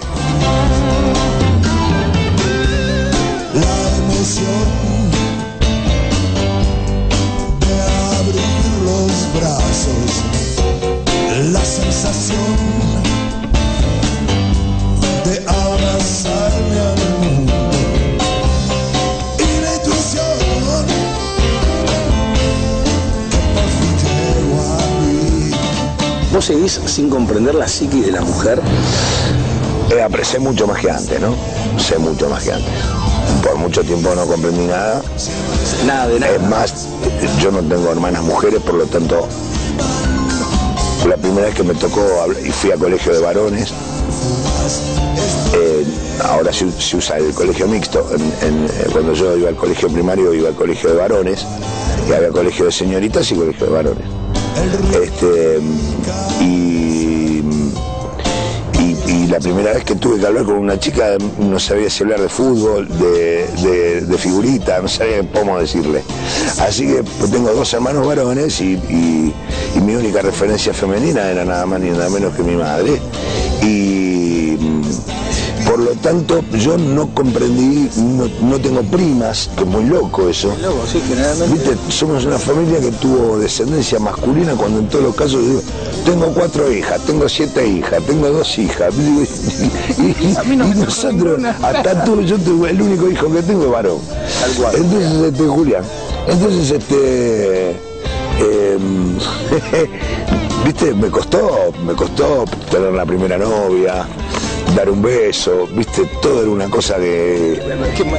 ¿Vos seguís sin comprender la psiquis de la mujer? Eh, aprecié mucho más que antes, ¿no? Sé mucho más que antes. Por mucho tiempo no comprendí nada. Nada de nada. Es más, yo no tengo hermanas mujeres, por lo tanto, la primera vez que me tocó y fui a colegio de varones, eh, ahora se, se usa el colegio mixto. En- en- eh, cuando yo iba al colegio primario, iba al colegio de varones, y había colegio de señoritas y colegio de varones. Este, y, y, la primera vez que tuve que hablar con una chica no sabía si hablar de fútbol, de, de, de figurita, no sabía cómo decirle. Así que tengo dos hermanos varones y, y- mi única referencia femenina era nada más ni nada menos que mi madre. Y por lo tanto yo no comprendí, no, no tengo primas, que es muy loco eso. Loco, sí, generalmente. Viste, somos una familia que tuvo descendencia masculina cuando en todos los casos digo, tengo cuatro hijas, tengo siete hijas, tengo dos hijas. Y, y- y nosotros, hasta tú, yo tengo- el único hijo que tengo es varón. Entonces, este, Julián, entonces este em, viste, me costó, me costó tener la primera novia, dar un beso, viste, todo era una cosa que,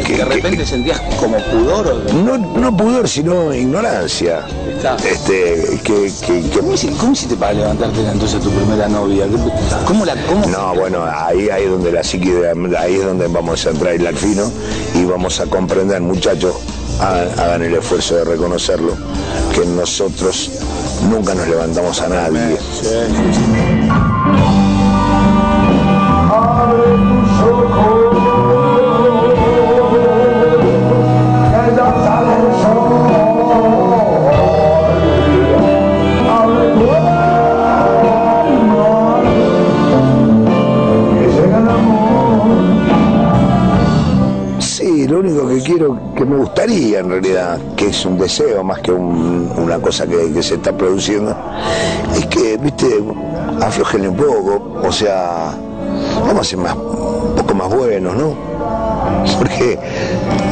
que- de repente sentías como pudor o no, no pudor, sino ignorancia. Está. Este, que, ¿Cómo, cómo hiciste para levantarte entonces tu primera novia? ¿Qué- ¿Cómo la cómo No, bueno, ahí, ahí es donde la psique, de- ahí es donde vamos a entrar al fino y vamos a comprender, muchachos, hagan el esfuerzo de reconocerlo, que nosotros nunca nos levantamos a nadie. Me gustaría en realidad, que es un deseo más que un- una cosa que, se está produciendo, es que, viste, aflojen un poco, o sea, vamos a ser más, un poco más buenos, ¿no? Porque,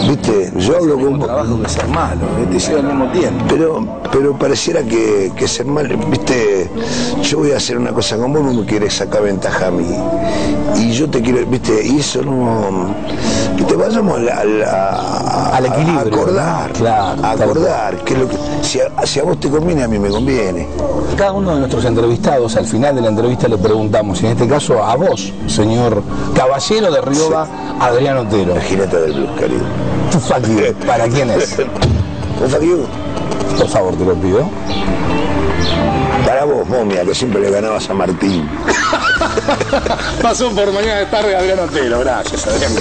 viste, yo hablo con vos. trabajo que ser malo, te lleva al mismo tiempo. Pero, pero pareciera que, que ser mal, viste, yo voy a hacer una cosa con vos, no me quieres sacar ventaja a mí. Y yo te quiero, viste, y eso no. Viste, vayamos a- Al equilibrio, a acordar. Claro, a acordar, que lo que, si, a, si a vos te conviene, a mí me conviene. Cada uno de nuestros entrevistados, al final de la entrevista le preguntamos, en este caso a vos, señor caballero de Rioba, Adrián Otero. La jineta del blues, querido. Tu fuck you, ¿Para quién es? ¿Un fuck you? Por favor, te lo pido. Para vos, momia, que siempre le ganabas a Martín. Pasó por mañana de tarde Adrián Otero, gracias Adrián.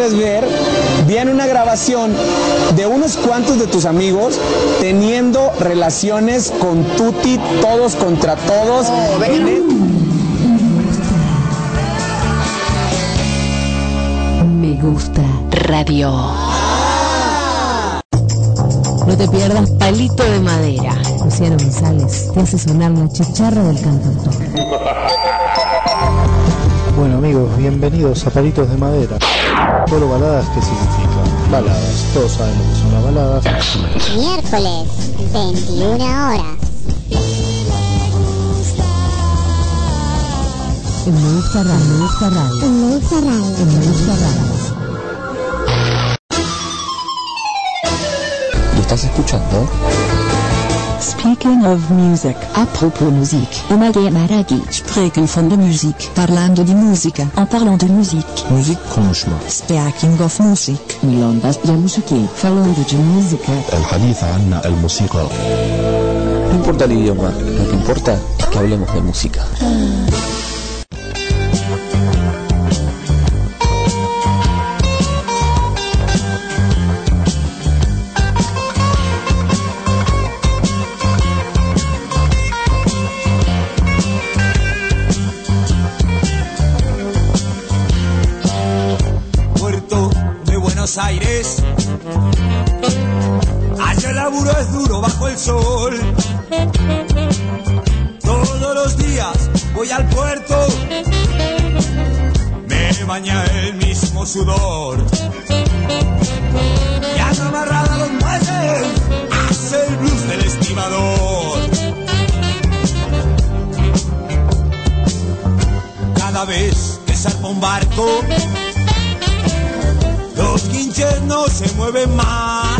quieres ver, viene una grabación de unos cuantos de tus amigos teniendo relaciones con Tuti, todos contra todos. Oh, Me gusta radio. No te pierdas Palito de Madera. Luciano González te hace sonar la chicharra del cantautor. Bueno amigos, bienvenidos a Palitos de Madera. Solo baladas, ¿qué significa? Baladas, todos sabemos que son las baladas. Miércoles, 21 horas. En Me Gusta Radio. Me Gusta Radio. En Me Gusta Radio. En Me Gusta Radio. ¿Lo estás escuchando? Speaking of music. Apropos Musik. Umage Maragi. Spreken von der Musik. Parlando di musica. En parlant de musique. Müzik konuşma. Speaking of music. Milongas de música. Falando de música. الحديث عن الموسيقى. No importa el idioma, lo que importa es que hablemos de música. Es duro bajo el sol. Todos los días voy al puerto. Me baña el mismo sudor. Y han amarrado los muelles. Hace el blues del estibador. Cada vez que zarpa un barco. Los guinches no se mueven más.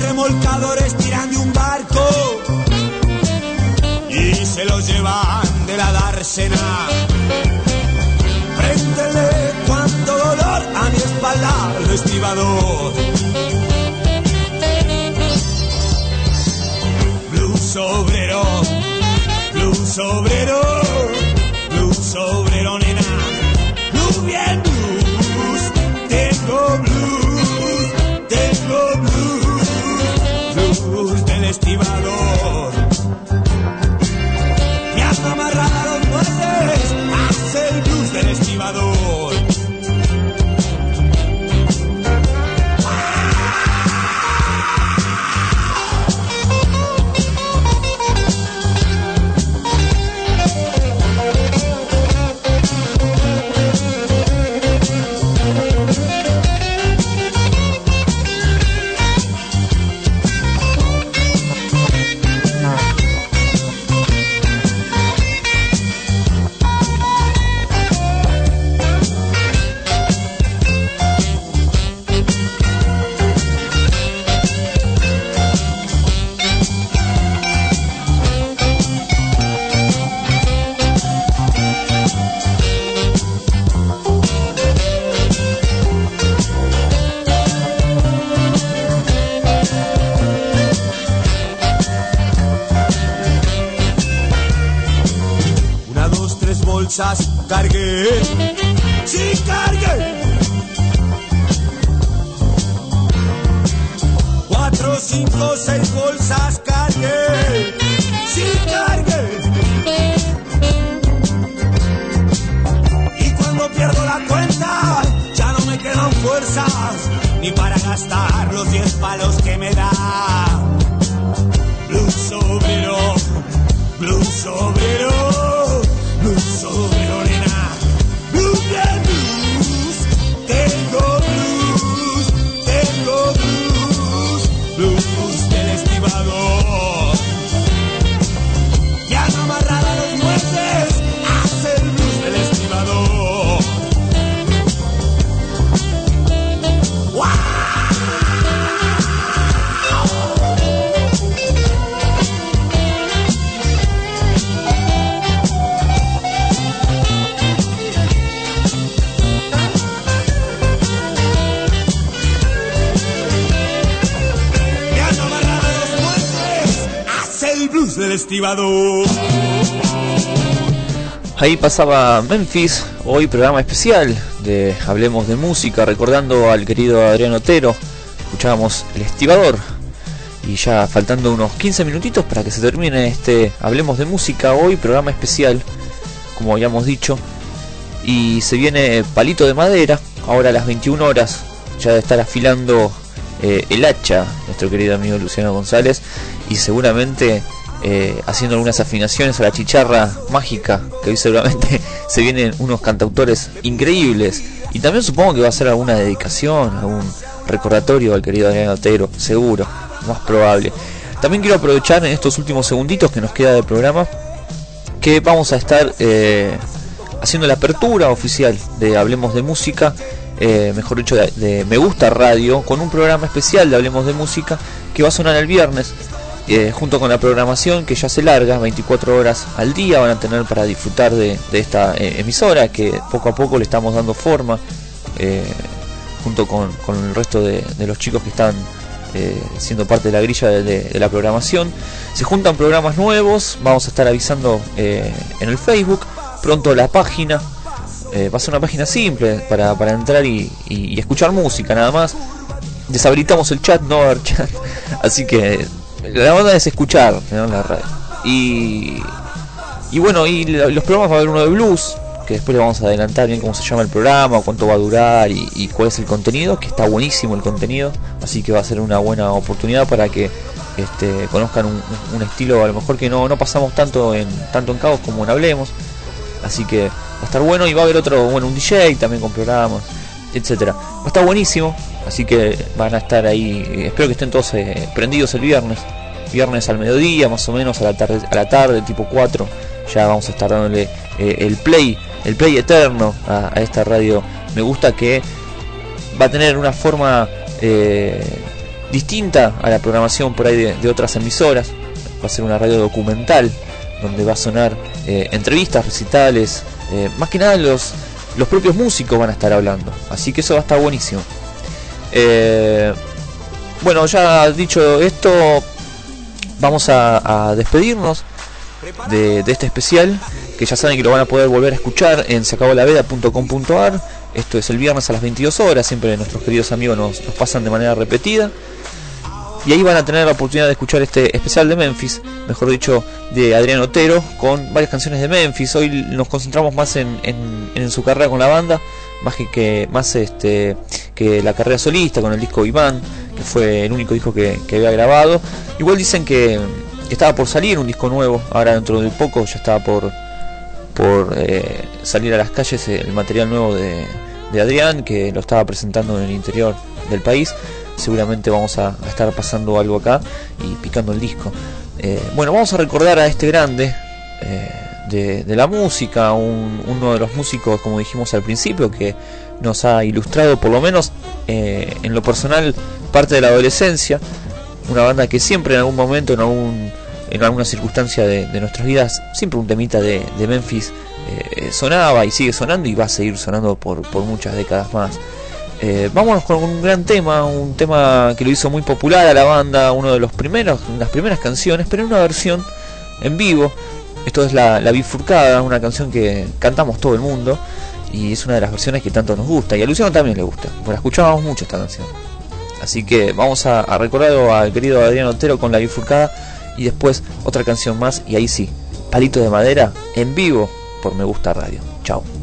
Remolcadores tiran de un barco y se los llevan de la dársena. Préndele cuánto dolor a mi espalda el estibador. Blues obrero, blues obrero, blues obrero nena. Blue bien Ahí pasaba Memphis, hoy programa especial de Hablemos de Música, recordando al querido Adrián Otero. Escuchábamos El Estibador. Y ya faltando unos 15 minutitos para que se termine este Hablemos de Música, hoy programa especial, como habíamos dicho. Y se viene Palito de Madera, ahora a las 21 horas, ya de estar afilando eh, el hacha, nuestro querido amigo Luciano González, y seguramente eh, haciendo algunas afinaciones a la chicharra mágica, que hoy seguramente se vienen unos cantautores increíbles. Y también supongo que va a ser alguna dedicación, algún recordatorio al querido Adrián Otero, seguro, más probable. También quiero aprovechar en estos últimos segunditos que nos queda de programa que vamos a estar eh, haciendo la apertura oficial de Hablemos de Música, eh, mejor dicho, de, de, Me Gusta Radio, con un programa especial de Hablemos de Música que va a sonar el viernes, eh, junto con la programación que ya se larga, 24 horas al día van a tener para disfrutar de, esta emisora que poco a poco le estamos dando forma, junto con, el resto de, los chicos que están eh, siendo parte de la grilla de, la programación. Se juntan programas nuevos, vamos a estar avisando eh, en el Facebook, pronto la página. Eh, va a ser una página simple para, entrar y, y, escuchar música nada más. Deshabilitamos el chat, no haber chat. Así que la onda es escuchar ¿no? la radio. Y, y bueno, y los programas va a haber uno de blues, que después le vamos a adelantar bien cómo se llama el programa, cuánto va a durar y, cuál es el contenido, que está buenísimo el contenido, así que va a ser una buena oportunidad para que este, conozcan un, estilo a lo mejor que no, no pasamos tanto en tanto en Cabos como en Hablemos, así que va a estar bueno y va a haber otro, bueno, un DJ también con programas, etcétera. Va a estar buenísimo, así que van a estar ahí, espero que estén todos eh, prendidos el viernes, viernes al mediodía, más o menos a la tarde, a la tarde tipo 4, ya vamos a estar dándole eh, el play el play eterno a, esta radio. Me gusta que va a tener una forma eh, distinta a la programación por ahí de, otras emisoras. Va a ser una radio documental donde va a sonar eh, entrevistas, recitales. Eh, más que nada los, los propios músicos van a estar hablando. Así que eso va a estar buenísimo. Eh, bueno, ya dicho esto, vamos a, despedirnos de, este especial que ya saben que lo van a poder volver a escuchar en seacabolaveda.com.ar. Esto es el viernes a las 22 horas, siempre nuestros queridos amigos nos, pasan de manera repetida. Y ahí van a tener la oportunidad de escuchar este especial de Memphis, mejor dicho, de Adrián Otero, con varias canciones de Memphis. Hoy nos concentramos más en, en, su carrera con la banda, más que, más este que la carrera solista con el disco Iván, que fue el único disco que, había grabado. Igual dicen que, que estaba por salir un disco nuevo, ahora dentro de poco ya estaba por por eh, salir a las calles el material nuevo de, de, Adrián que lo estaba presentando en el interior del país seguramente vamos a, estar pasando algo acá y picando el disco eh, bueno vamos a recordar a este grande eh, de, la música un, uno de los músicos como dijimos al principio que nos ha ilustrado por lo menos eh, en lo personal parte de la adolescencia una banda que siempre en algún momento en algún en alguna circunstancia de, nuestras vidas, siempre un temita de, Memphis sonaba y sigue sonando y va a seguir sonando por muchas décadas más. Eh, vámonos con un gran tema, un tema que lo hizo muy popular a la banda, uno de los primeros, las primeras canciones, pero en una versión en vivo. Esto es la, bifurcada, una canción que cantamos todo el mundo y es una de las versiones que tanto nos gusta y a Luciano también le gusta, porque la escuchábamos mucho esta canción. Así que vamos a, a recordar al querido Adrián Otero con la bifurcada y después otra canción más y ahí sí, Palito de Madera en vivo por Me Gusta Radio. Chao.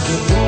Más